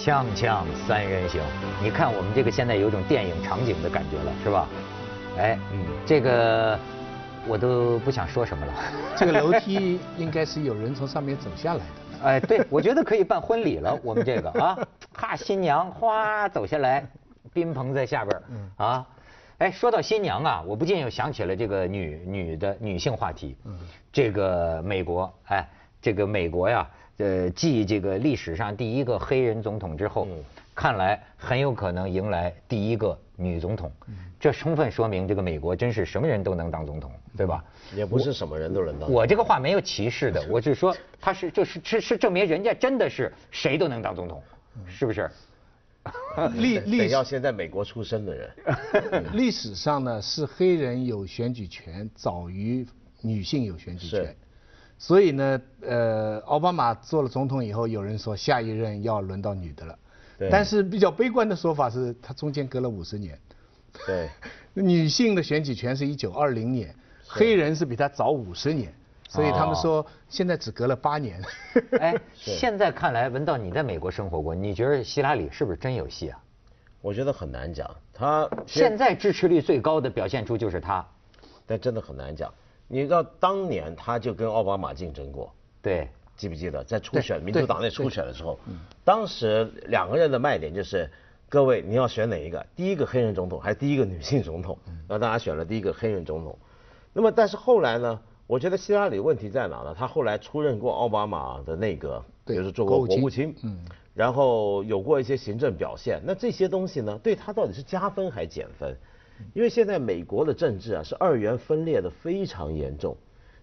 锵锵三人行，你看我们这个现在有种电影场景的感觉了，是吧？哎，嗯，这个我都不想说什么了。这个楼梯应该是有人从上面走下来的。哎，对，我觉得可以办婚礼了。我们这个啊，哈，新娘哗走下来，宾朋在下边儿啊。哎，说到新娘啊，我不禁又想起了这个女女的女性话题。嗯，这个美国，哎，这个美国呀。呃，继这个历史上第一个黑人总统之后，看来很有可能迎来第一个女总统。这充分说明这个美国真是什么人都能当总统，对吧？也不是什么人都能当。我这个话没有歧视的，我是说他是就是是是证明人家真的是谁都能当总统，是不是？历历要先在美国出生的人，历史上呢是黑人有选举权早于女性有选举权。所以呢，呃，奥巴马做了总统以后，有人说下一任要轮到女的了，但是比较悲观的说法是，他中间隔了五十年。对，女性的选举权是一九二零年，黑人是比他早五十年，所以他们说现在只隔了八年。哎，现在看来，文道你在美国生活过，你觉得希拉里是不是真有戏啊？我觉得很难讲，他现在支持率最高的表现出就是他，但真的很难讲。你知道当年他就跟奥巴马竞争过，对，记不记得在初选民主党内初选的时候，当时两个人的卖点就是，各位你要选哪一个？第一个黑人总统还是第一个女性总统？那大家选了第一个黑人总统。那么但是后来呢？我觉得希拉里问题在哪呢？他后来出任过奥巴马的内阁，就是做过国务卿，嗯，然后有过一些行政表现。那这些东西呢，对他到底是加分还是减分？因为现在美国的政治啊是二元分裂的非常严重，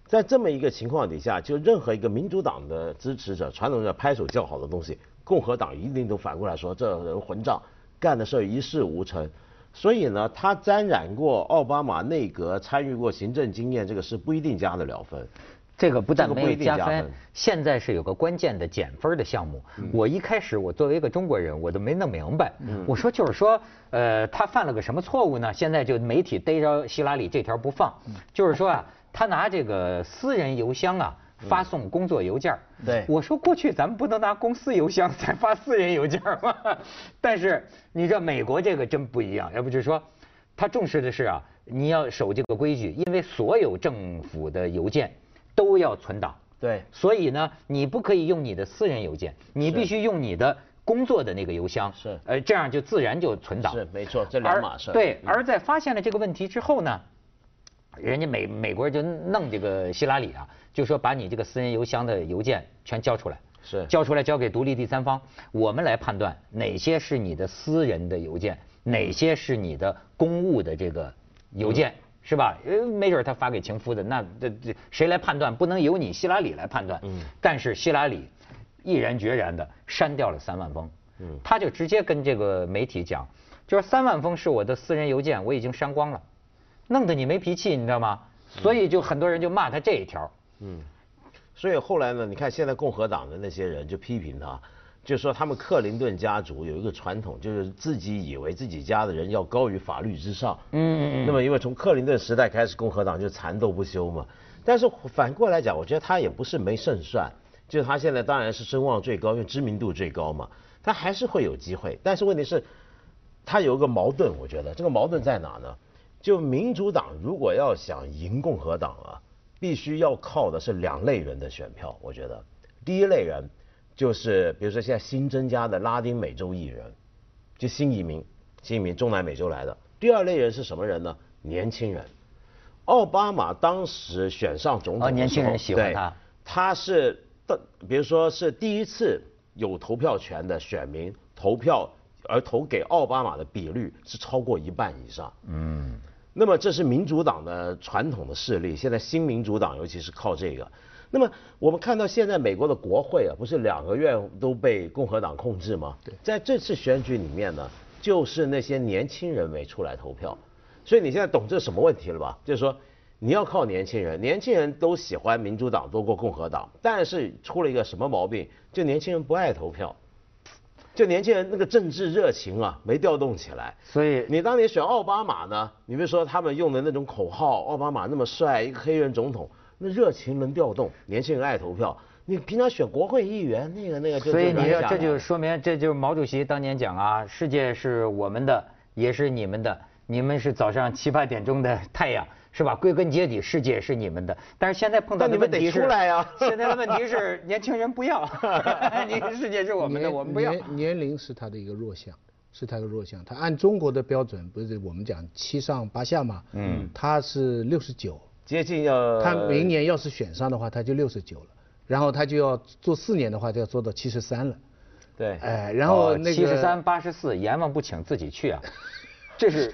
在这么一个情况底下，就任何一个民主党的支持者、传统的拍手叫好的东西，共和党一定都反过来说这人混账，干的事儿一事无成。所以呢，他沾染过奥巴马内阁、参与过行政经验，这个是不一定加得了分。这个不但没有加分，现在是有个关键的减分的项目。我一开始我作为一个中国人，我都没弄明白。我说就是说，呃，他犯了个什么错误呢？现在就媒体逮着希拉里这条不放，就是说啊，他拿这个私人邮箱啊发送工作邮件。对，我说过去咱们不能拿公司邮箱再发私人邮件吗？但是你知道美国这个真不一样，要不就是说，他重视的是啊，你要守这个规矩，因为所有政府的邮件。都要存档，对，所以呢，你不可以用你的私人邮件，你必须用你的工作的那个邮箱，是，呃，这样就自然就存档。是，没错，这两码事。对，而在发现了这个问题之后呢，人家美美国人就弄这个希拉里啊，就说把你这个私人邮箱的邮件全交出来，是，交出来交给独立第三方，我们来判断哪些是你的私人的邮件，哪些是你的公务的这个邮件。是吧？呃，没准他发给情夫的，那这这谁来判断？不能由你希拉里来判断。嗯。但是希拉里毅然决然的删掉了三万封。嗯。他就直接跟这个媒体讲，就是三万封是我的私人邮件，我已经删光了，弄得你没脾气，你知道吗？所以就很多人就骂他这一条。嗯。所以后来呢，你看现在共和党的那些人就批评他。就是说他们克林顿家族有一个传统，就是自己以为自己家的人要高于法律之上。嗯嗯嗯。那么因为从克林顿时代开始，共和党就缠斗不休嘛。但是反过来讲，我觉得他也不是没胜算。就是他现在当然是声望最高，因为知名度最高嘛，他还是会有机会。但是问题是，他有一个矛盾，我觉得这个矛盾在哪呢？就民主党如果要想赢共和党啊，必须要靠的是两类人的选票。我觉得第一类人。就是比如说现在新增加的拉丁美洲裔人，就新移民，新移民中南美洲来的。第二类人是什么人呢？年轻人。奥巴马当时选上总统，年轻人喜欢他。他是的，比如说是第一次有投票权的选民投票而投给奥巴马的比率是超过一半以上。嗯。那么这是民主党的传统的势力，现在新民主党尤其是靠这个。那么我们看到现在美国的国会啊，不是两个月都被共和党控制吗？对，在这次选举里面呢，就是那些年轻人没出来投票，所以你现在懂这什么问题了吧？就是说你要靠年轻人，年轻人都喜欢民主党多过共和党，但是出了一个什么毛病？就年轻人不爱投票，就年轻人那个政治热情啊没调动起来。所以你当年选奥巴马呢，你比如说他们用的那种口号，奥巴马那么帅，一个黑人总统。那热情能调动，年轻人爱投票。你平常选国会议员那个那个就所以你要这就说明这就是毛主席当年讲啊，世界是我们的，也是你们的，你们是早上七八点钟的太阳。是吧？归根结底，世界是你们的。但是现在碰到但你们得的问题是，出来呀现在的问题是，年轻人不要，你世界是我们的，年我们不要。年年龄是他的一个弱项，是他的弱项。他按中国的标准，不是我们讲七上八下嘛？嗯，他是六十九，接近要他明年要是选上的话，他就六十九了，然后他就要做四年的话，就要做到七十三了。对哎，然后那个哦七十三、八十四，阎王不请自己去啊，这是。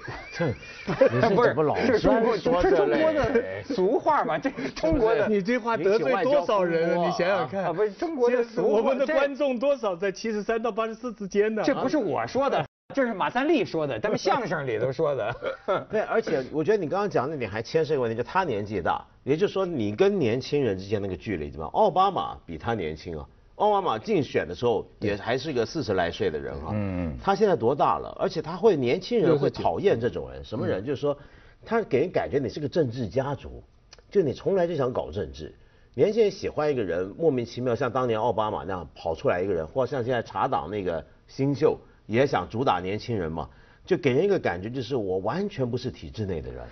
你是 不是怎么老这是中国，说这是中国的俗话嘛？这是中国的。你这话得罪多少人啊？你想想看啊不是中国的俗这我们的观众多少在七十三到八十四之间呢？这不是我说的，这是马三立说的，咱们相声里头说的。对，而且我觉得你刚刚讲那点还牵涉一个问题，就他年纪大，也就是说你跟年轻人之间那个距离，对吧？奥巴马比他年轻啊，奥巴马竞选的时候也还是个四十来岁的人啊、嗯他现在多大了？而且他会年轻人会讨厌这种人，什么人？就是说，他给人感觉你是个政治家族，就你从来就想搞政治。年轻人喜欢一个人，莫名其妙像当年奥巴马那样跑出来一个人，或像现在查党那个新秀也想主打年轻人嘛，就给人一个感觉就是我完全不是体制内的人，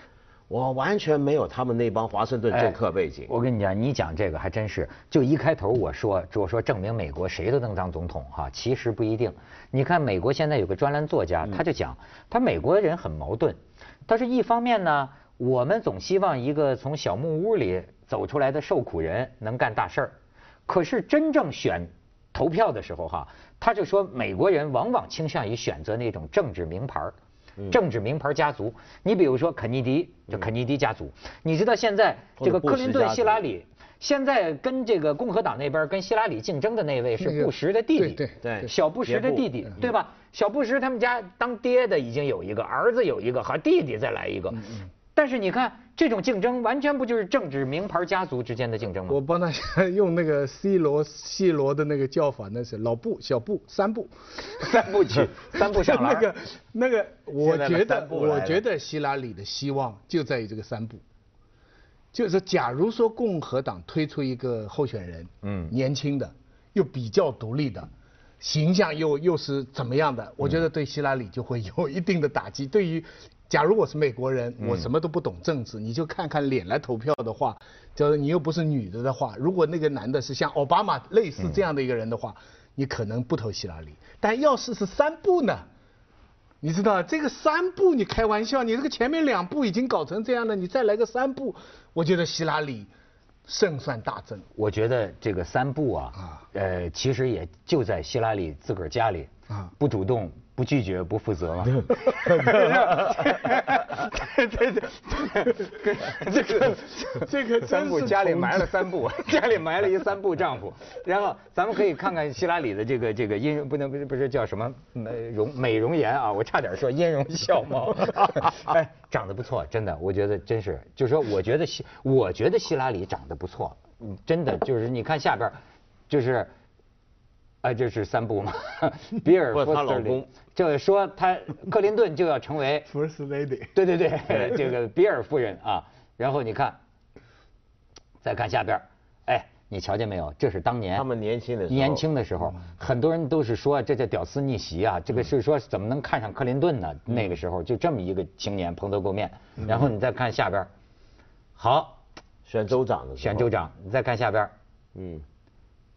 我完全没有他们那帮华盛顿政客背景。我跟你讲，你讲这个还真是，就一开头我说，我说证明美国谁都能当总统哈，其实不一定。你看美国现在有个专栏作家，他就讲，他美国人很矛盾，他是一方面呢，我们总希望一个从小木屋里走出来的受苦人能干大事儿，可是真正选投票的时候哈，他就说美国人往往倾向于选择那种政治名牌儿政治名牌家族，你比如说肯尼迪，就肯尼迪家族，你知道现在这个克林顿、希拉里，现在跟这个共和党那边跟希拉里竞争的那位是布什的弟弟，对对对小布什的弟弟，对吧？小布什他们家当爹的已经有一个，儿子有一个，和弟弟再来一个。但是你看这种竞争，完全不就是政治名牌家族之间的竞争吗？我帮他 用那个 C 罗 C 罗的那个叫法，那是老布、小布、三步。三部曲，三步上篮那个 那个，我觉得我觉得希拉里的希望就在于这个三步，就是假如说共和党推出一个候选人，嗯，年轻的又比较独立的。形象又又是怎么样的？我觉得对希拉里就会有一定的打击。对于，假如我是美国人，我什么都不懂政治，你就看看脸来投票的话，就是你又不是女的的话，如果那个男的是像奥巴马类似这样的一个人的话，你可能不投希拉里。但要是是三步呢？你知道这个三步，你开玩笑，你这个前面两步已经搞成这样了，你再来个三步，我觉得希拉里胜算大增。我觉得这个三步啊，啊呃，其实也就在希拉里自个儿家里啊不主动、不拒绝、不负责吗。对对对，这个这个真三步家里埋了三步，家里埋了一三步丈夫。然后咱们可以看看希拉里的这个这个音不能不是不是叫什么美容美容颜啊，我差点说音容笑貌。哎，长得不错，真的，我觉得真是，就是说，我觉得希我觉得希拉里长得不错，嗯，真的就是你看下边，就是。哎，这是三部嘛？比尔不福斯特林她老公，就是说他克林顿就要成为 First Lady。对对对，这个比尔夫人啊，然后你看，再看下边，哎，你瞧见没有？这是当年他们年轻的时候年轻的时候，很多人都是说这叫屌丝逆袭啊，这个是说怎么能看上克林顿呢？那个时候就这么一个青年蓬头垢面，然后你再看下边，好，选州长的时候选州，长，你再看下边，嗯，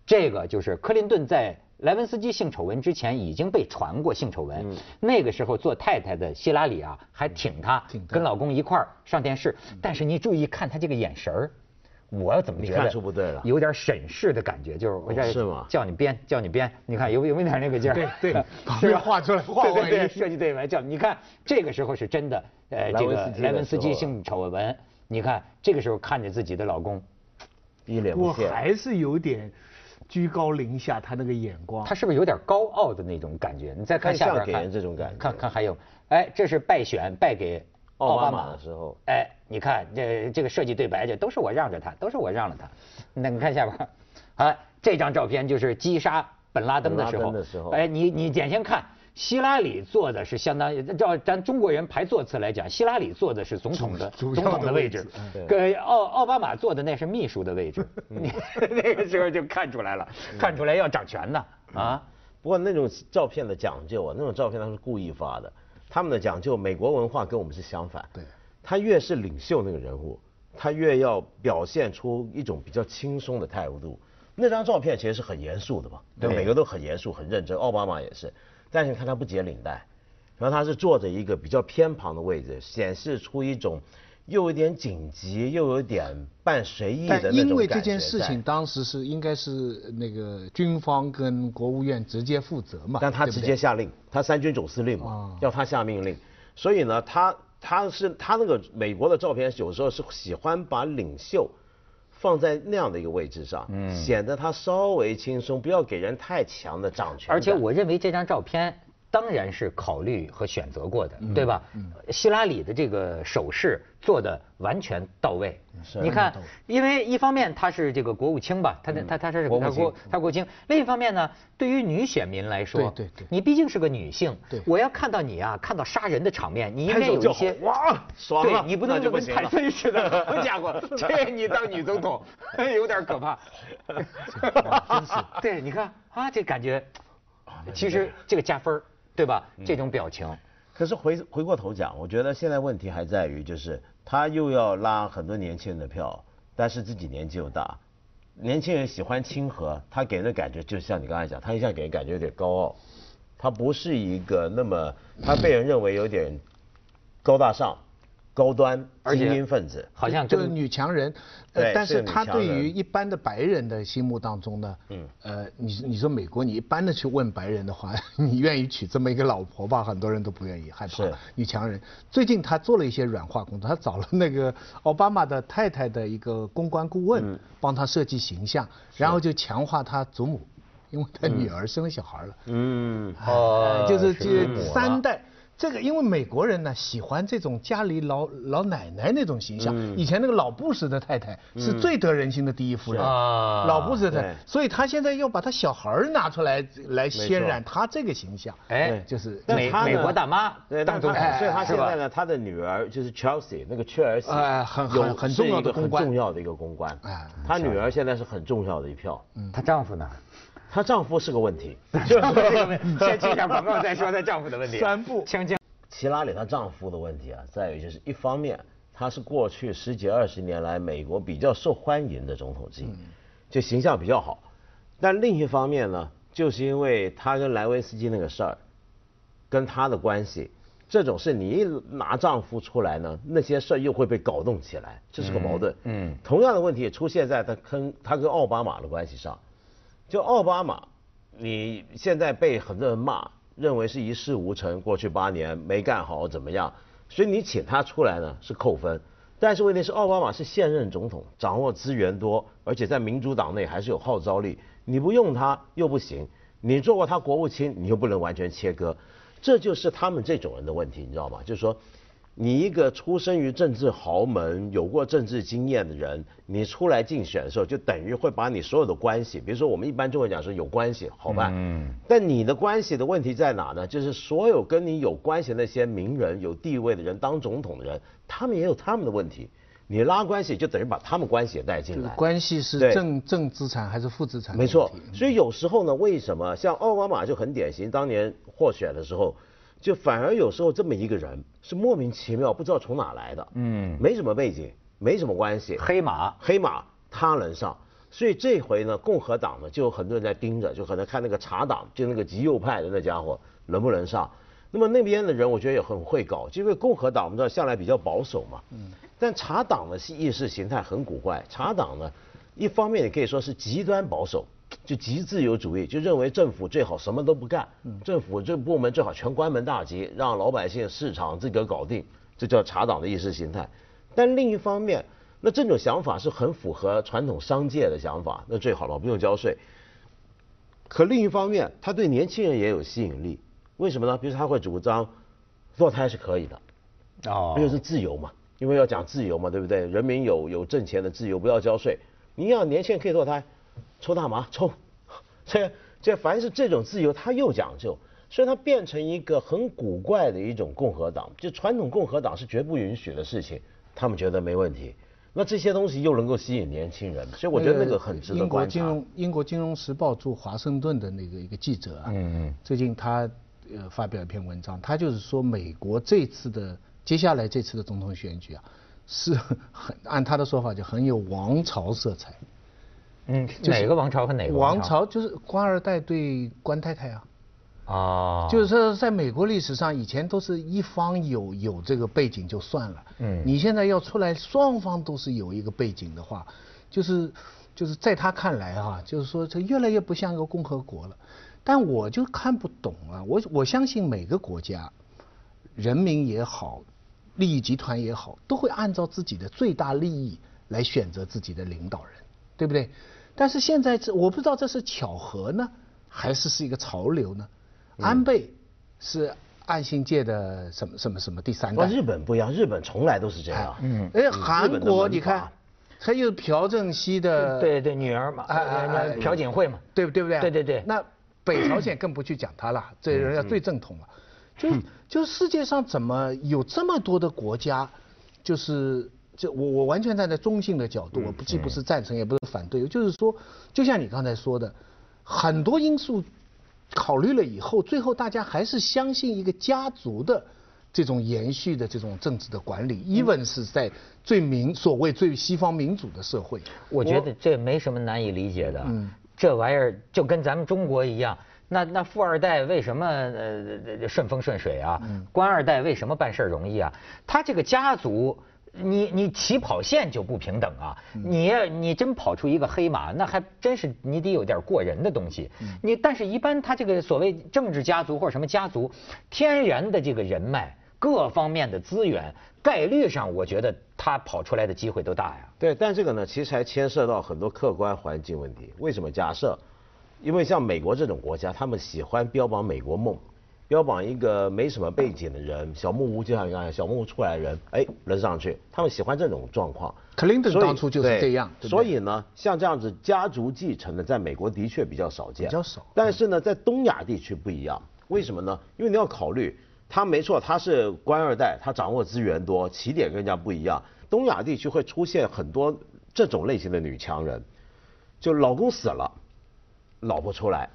这个就是克林顿在莱文斯基性丑闻之前已经被传过性丑闻，那个时候做太太的希拉里啊还挺他，挺跟老公一块儿上电视。但是你注意看他这个眼神儿，我要怎么觉得你看出不对了有点审视的感觉，就是我这哦是吗？叫你编叫你编，你看有有没有点那个劲儿？对对 旁是吧？边画出来画对对对，设计队来叫你看这个时候是真的，呃，这个莱文斯基莱文斯基时候啊。性丑闻，你看这个时候看着自己的老公，一脸我不屑。还是有点居高临下，他那个眼光。他是不是有点高傲的那种感觉？你再看下边看，给人这种感觉看看还有，哎，这是败选败给奥巴巴马的时候哎，你看这这个设计对白，这都是我让着他，都是我让了他。那你看下边，啊，这张照片就是击杀本拉登的时候，本拉登的时候哎，你你点先看希拉里坐的是相当于照咱中国人排座次来讲，希拉里坐的是总统的总统的位置跟奥奥巴马坐的那是秘书的位置，你那个时候就看出来了，看出来要掌权的啊。不过那种照片的讲究啊，那种照片他是故意发的，他们的讲究，美国文化跟我们是相反。对，他越是领袖那个人物，他越要表现出一种比较轻松的态度。那张照片其实是很严肃的嘛，对，对每个都很严肃、很认真。奥巴马也是，但是你看他不解领带，然后他是坐着一个比较偏旁的位置，显示出一种又有点紧急，又有点半随意的那种但因为这件事情当时是应该是那个军方跟国务院直接负责嘛，但他直接下令，他三军总司令嘛哦，要他下命令，所以呢，他他是他那个美国的照片，有时候是喜欢把领袖放在那样的一个位置上，嗯显得他稍微轻松，不要给人太强的掌权。而且我认为这张照片当然是考虑和选择过的，嗯对吧？希拉里的这个手势做的完全到位。是你看，因为一方面他是这个国务卿吧，他的他他是他国务卿。国他国务卿，另一方面呢，对于女选民来说，对对对。你毕竟是个女性，对。我要看到你啊，看到杀人的场面，你应该有一些哇爽了。对你不能跟那就不行了。泰森似的，好家伙，这你当女总统 有点可怕。真是。对，你看啊，这感觉，其实这个加分儿对吧？嗯。这种表情，可是回回过头讲，我觉得现在问题还在于，就是他又要拉很多年轻人的票，但是自己年纪又大，年轻人喜欢亲和，他给人的感觉就像你刚才讲，他一下给人感觉有点高傲，他不是一个那么，他被人认为有点高大上、高端、精英分子。好像就是女强人，呃，但是是她对于一般的白人的心目当中呢，嗯呃，你你说美国，你一般的去问白人的话，你愿意娶这么一个老婆吧？很多人都不愿意，害怕女强人。最近她做了一些软化工作，她找了那个奥巴马的太太的一个公关顾问，嗯帮她设计形象，然后就强化她祖母，因为她女儿生了小孩了。嗯，哦哎就是这三代。这个因为美国人呢喜欢这种家里老老奶奶那种形象，嗯。以前那个老布什的太太是最得人心的第一夫人，啊老布什的太太。对，所以他现在要把他小孩儿拿出来来渲染他这个形象，哎，就是美美国大妈对，但当总统所以他现在呢，他的女儿就是 Chelsea 那个切尔西，哎很有很很重要的很公关。重要的一个公关。哎。他女儿现在是很重要的一票，她丈夫呢？她丈夫是个问题。这个问题先去一下广告再说她丈夫的问题。三步锵锵。希拉里她丈夫的问题啊，在于就是一方面，她是过去十几二十年来美国比较受欢迎的总统之一，就形象比较好。但另一方面呢，就是因为她跟莱维斯基那个事儿，跟她的关系，这种事你一拿丈夫出来呢，那些事儿又会被搞动起来，这是个矛盾。嗯嗯同样的问题也出现在她跟她跟奥巴马的关系上。就奥巴马，你现在被很多人骂，认为是一事无成，过去八年没干好怎么样，所以你请他出来呢是扣分。但是问题是奥巴马是现任总统，掌握资源多，而且在民主党内还是有号召力，你不用他又不行，你做过他国务卿，你又不能完全切割，这就是他们这种人的问题，你知道吗？就是说。你一个出生于政治豪门、有过政治经验的人，你出来竞选的时候，就等于会把你所有的关系，比如说我们一般就会讲说有关系好办，嗯但你的关系的问题在哪呢？就是所有跟你有关系的那些名人、有地位的人当总统的人，他们也有他们的问题，你拉关系就等于把他们关系也带进来。关系是正正资产还是负资产？没错，所以有时候呢，为什么像奥巴马就很典型，当年获选的时候，就反而有时候这么一个人是莫名其妙不知道从哪来的，嗯。没什么背景，没什么关系，黑马。黑马他能上，所以这回呢，共和党呢就有很多人在盯着，就可能看那个茶党，就那个极右派的那家伙能不能上。那么那边的人我觉得也很会搞，就因为共和党我们知道向来比较保守嘛，嗯，但茶党呢是意识形态很古怪，茶党呢一方面也可以说是极端保守，就极自由主义，就认为政府最好什么都不干，政府这部门最好全关门大吉，让老百姓市场自个儿搞定，这叫查党的意识形态。但另一方面，那这种想法是很符合传统商界的想法，那最好了，不用交税。可另一方面，他对年轻人也有吸引力，为什么呢？比如他会主张堕胎是可以的，哦因为是自由嘛，因为要讲自由嘛，对不对？人民有有挣钱的自由，不要交税。你要年轻人可以堕胎，抽大麻抽，这这凡是这种自由，他又讲究。所以它变成一个很古怪的一种共和党，就传统共和党是绝不允许的事情，他们觉得没问题。那这些东西又能够吸引年轻人，所以我觉得那个很值得英国。金融英国金融时报驻华盛顿的那个一个记者啊，嗯嗯最近他呃发表一篇文章，他就是说美国这次的接下来这次的总统选举啊，是很按他的说法就很有王朝色彩。嗯，哪个王朝和哪个王朝？朝就是官二代对官太太啊，啊，就是说在美国历史上以前都是一方有有这个背景就算了，嗯你现在要出来双方都是有一个背景的话，就是就是在他看来哈、就是说这越来越不像一个共和国了。但我就看不懂啊，我我相信每个国家，人民也好，利益集团也好，都会按照自己的最大利益来选择自己的领导人，对不对？但是现在这我不知道这是巧合呢，还是是一个潮流呢？安倍是岸信介的什么什么什么第三哇，代，日本不一样，日本从来都是这样。嗯哎，韩国你看阀，还有朴正熙的，对对，女儿嘛，朴槿惠嘛，对不对不对？对对对那北朝鲜更不去讲它了，这人家最正统了。就就世界上怎么有这么多的国家，就是这我我完全站在中性的角度，我不既不是赞成也不是反对，就是说，就像你刚才说的，很多因素考虑了以后，最后大家还是相信一个家族的。这种延续的这种政治的管理，even 是在最民所谓最西方民主的社会，我觉得这没什么难以理解的。嗯这玩意儿就跟咱们中国一样，那那富二代为什么呃顺风顺水啊？嗯官二代为什么办事儿容易啊？他这个家族。你你起跑线就不平等啊！嗯你你真跑出一个黑马，那还真是你得有点过人的东西。嗯你但是，一般他这个所谓政治家族或者什么家族，天然的这个人脉、各方面的资源，概率上我觉得他跑出来的机会都大呀。对，但这个呢，其实还牵涉到很多客观环境问题。为什么？假设，因为像美国这种国家，他们喜欢标榜美国梦，标榜一个没什么背景的人，小木屋就像你刚才小木屋出来的人，哎，扔上去，他们喜欢这种状况。克林顿当初就是这样所以呢，像这样子家族继承的，在美国的确比较少见，比较少但是呢，在东亚地区不一样，为什么呢？因为你要考虑，他没错，他是官二代，他掌握资源多，起点跟人家不一样。东亚地区会出现很多这种类型的女强人，就老公死了，老婆出来。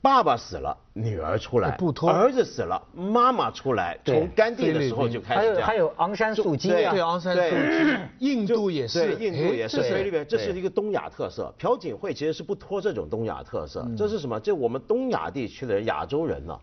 爸爸死了，女儿出来；不脱儿子死了，妈妈出来。从甘地的时候就开还有始这样。还有昂山素姬对啊对，昂山素对姬，印度也是，对，印度也是，哎这菲律宾，这是一个东亚特色。朴槿惠其实是不脱这种东亚特嗯色，这是什么？这我们东亚地区的人，亚洲人呢，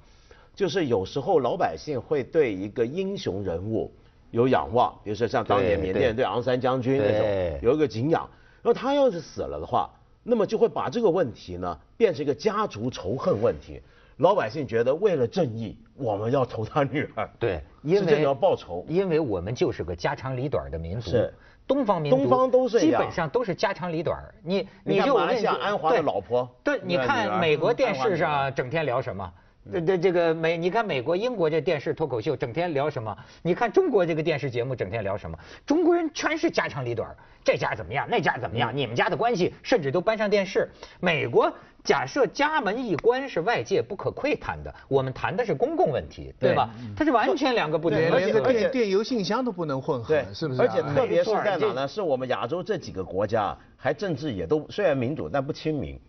就是有时候老百姓会对一个英雄人物有仰望，比如说像当年缅甸对昂山将军那种，有一个敬仰。然后他要是死了的话，那么就会把这个问题呢变成一个家族仇恨问题。老百姓觉得为了正义，我们要投他女儿。对，因为是要报仇。因为我们就是个家长里短的民族，是东方民族，东方都是基本上都是家长里短。你你看马来西亚我跟你说安华的老婆对，你看美国电视上整天聊什么？这这这个美，你看美国、英国这电视脱口秀整天聊什么？你看中国这个电视节目整天聊什么？中国人全是家长里短，这家怎么样，那家怎么样，你们家的关系甚至都搬上电视。美国假设家门一关是外界不可窥探的，我们谈的是公共问题，对吧？它是完全两个不同的连个而且电电邮信箱都不能混合对，，是不是啊？而且特别是在哪呢？是我们亚洲这几个国家，还政治也都虽然民主，但不亲民。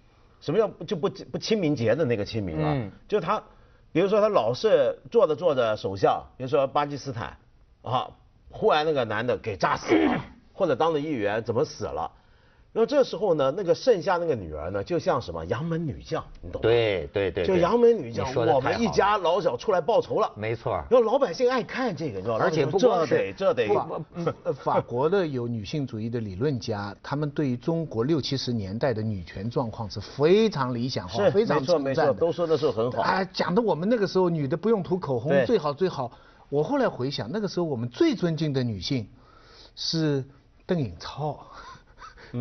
什么叫就不不清明节的那个清明啊？嗯就他，比如说他老是做着做着首相，比如说巴基斯坦，啊，忽然那个男的给炸死了，或者当了议员怎么死了？然后这时候呢，那个剩下那个女儿呢，就像什么杨门女将，你懂吗？对对对，就杨门女将我们一家老小出来报仇了。没错。然后老百姓爱看这个，你知道吗？而且不这光是得这得法呃法国的有女性主义的理论家，他们对于中国六七十年代的女权状况是非常理想化、是非常没错没错，称赞的。都说那时候很好。啊，讲的我们那个时候女的不用涂口红最好最好。我后来回想，那个时候我们最尊敬的女性是邓颖超，嗯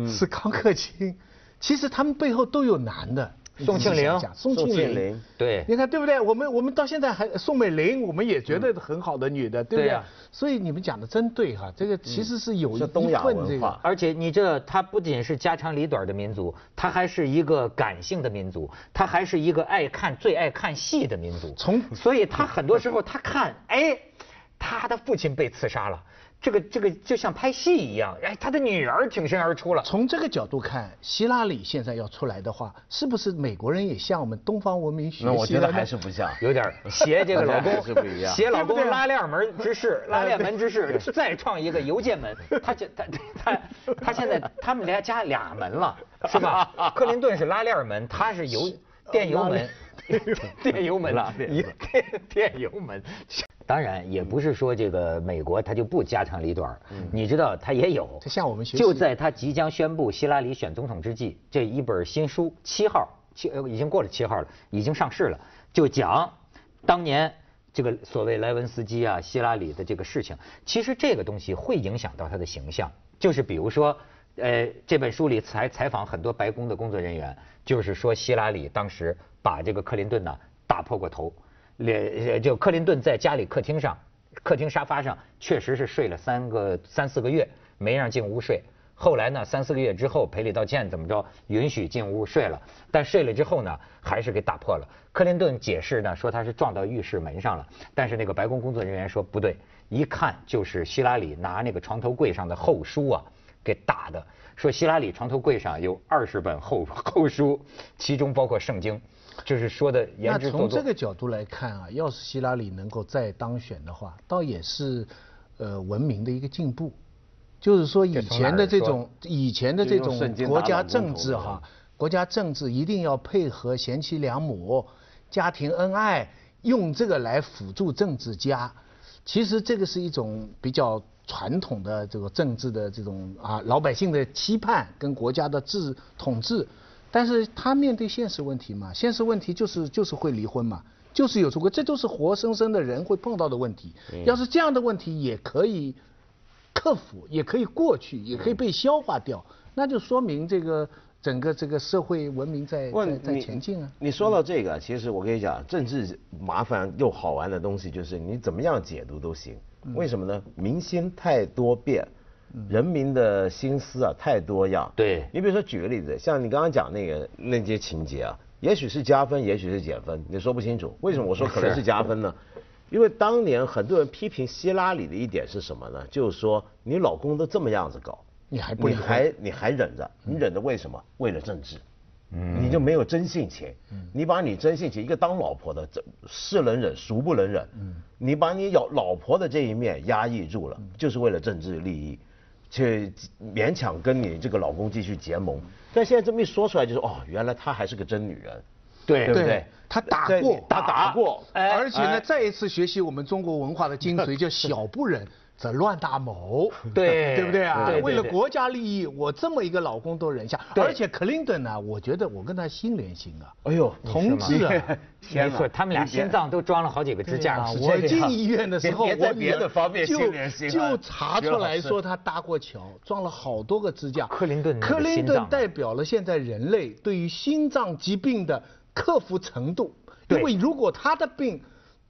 是康克清，其实他们背后都有男的。宋庆龄宋庆龄，对，你看对不对？我们我们到现在还宋美龄，我们也觉得很好的女的，对不对？所以你们讲的真对哈，这个其实是有一份这个。而且你这它不仅是家长里短的民族，它还是一个感性的民族，它还是一个爱看最爱看戏的民族。从所以他很多时候他看，哎，他的父亲被刺杀了。这个这个就像拍戏一样，哎，他的女儿挺身而出了。从这个角度看，希拉里现在要出来的话，是不是美国人也向我们东方文明学习？那我觉得还是不像，有点携这个老公 是不一样，携老公拉链门之势，拉链门之势，再创一个邮件门。他就他他他现在他们家加俩门了，是吧？克林顿是拉链门，他是邮电邮门，电邮门，电电邮门。当然也不是说这个美国他就不家长里短你知道他也有。他向我们学习。就在他即将宣布希拉里选总统之际，这一本新书七号七已经过了七号了，已经上市了，就讲当年这个所谓莱文斯基啊、希拉里的这个事情。其实这个东西会影响到他的形象，就是比如说，呃，这本书里采采访很多白宫的工作人员，就是说希拉里当时把这个克林顿呢打破过头。连就克林顿在家里客厅上，客厅沙发上确实是睡了三个三四个月，没让进屋睡。后来呢，三四个月之后赔礼道歉怎么着，允许进屋睡了。但睡了之后呢，还是给打破了。克林顿解释呢，说他是撞到浴室门上了。但是那个白宫工作人员说不对，一看就是希拉里拿那个床头柜上的厚书啊给打的。说希拉里床头柜上有二十本厚 厚书，其中包括圣经。就是说的言之从这个角度来看啊，要是希拉里能够再当选的话，倒也是，呃，文明的一个进步。就是说以前的这种以前的这种国家政治哈，国家政治一定要配合贤妻良母、家庭恩爱，用这个来辅助政治家。其实这个是一种比较传统的这个政治的这种啊，老百姓的期盼跟国家的治统治。但是他面对现实问题嘛，现实问题就是就是会离婚嘛，就是有出轨，这都是活生生的人会碰到的问题。要是这样的问题也可以克服，也可以过去，也可以被消化掉，那就说明这个整个这个社会文明在在在前进啊。你说到这个，其实我跟你讲，政治麻烦又好玩的东西就是你怎么样解读都行。为什么呢？民心太多变。人民的心思啊，太多样。对，你比如说举个例子，像你刚刚讲那个那些情节啊，也许是加分，也许是减分，你说不清楚。为什么我说可能是加分呢？因为当年很多人批评希拉里的一点是什么呢？就是说你老公都这么样子搞，你还不你还你还忍着？你忍着为什么？为了政治。嗯。你就没有真性情。嗯。你把你真性情，一个当老婆的，这是能忍，孰不能忍？嗯。你把你要老婆的这一面压抑住了，就是为了政治利益。去勉强跟你这个老公继续结盟，但现在这么一说出来，就是哦，原来她还是个真女人，对对不对？她打过，打打过，而且呢，再一次学习我们中国文化的精髓，叫小不忍。则乱大谋，对对不对啊？为了国家利益，我这么一个老公都忍下。而且克林顿呢，我觉得我跟他心连心啊。哎呦，同志啊，没错，他们俩心脏都装了好几个支架。我进医院的时候，我别的方面心连心就查出来说他搭过桥，装了好多个支架。克林顿，克林顿代表了现在人类对于心脏疾病的克服程度。因为如果他的病。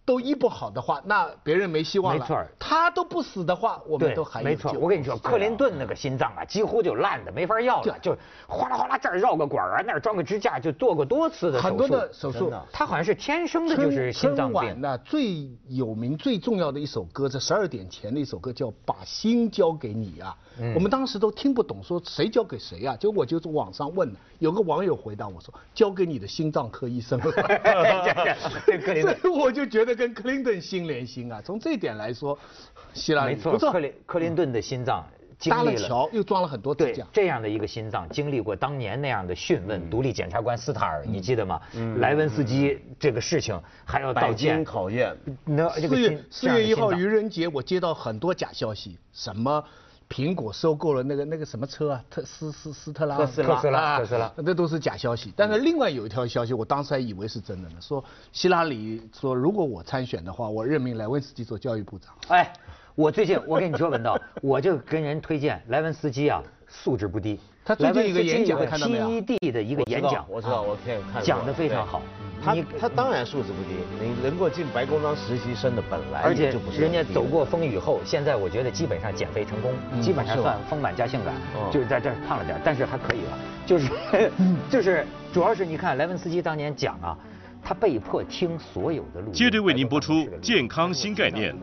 都医不好的话，那别人没希望了。没错，他都不死的话，我们都还有没错，我跟你说，克林顿那个心脏啊，几乎就烂的没法要了，就哗啦哗啦这儿绕个管啊，那儿装个支架，就做过多次的很多的手术。他好像是天生的就是心脏病。春晚最有名、最重要的一首歌，在十二点前的一首歌叫《把心交给你》啊。我们当时都听不懂，说谁交给谁啊？结果就是网上问，有个网友回答我说：“交给你的心脏科医生。”所以我就觉得跟克林顿心连心啊。从这一点来说，希拉里没错。克林克林顿的心脏搭了桥，又装了很多支架。这样的一个心脏，经历过当年那样的讯问，独立检察官斯塔尔，你记得吗？莱文斯基这个事情还要道歉考验。那四月四月一号愚人节，我接到很多假消息，什么？苹果收购了那个那个什么车啊，特斯斯斯特拉，特斯拉，特斯拉，那都是假消息。但是另外有一条消息，我当时还以为是真的呢，说希拉里说如果我参选的话，我任命莱文斯基做教育部长。哎，我最近我跟你说文道，我就跟人推荐莱文斯基啊，素质不低。他最近一个演讲莱文斯基看到没有有个 TED 的一个演讲，我知道，我现在看过讲的非常好。他他当然素质不低，你能够进白宫当实习生的本来而且人家走过风雨后，现在我觉得基本上减肥成功，基本上算丰满加性感，就是在这儿胖了点，但是还可以了。就是就是，主要是你看莱文斯基当年讲啊，他被迫听所有的录音。接着为您播出健康新概念。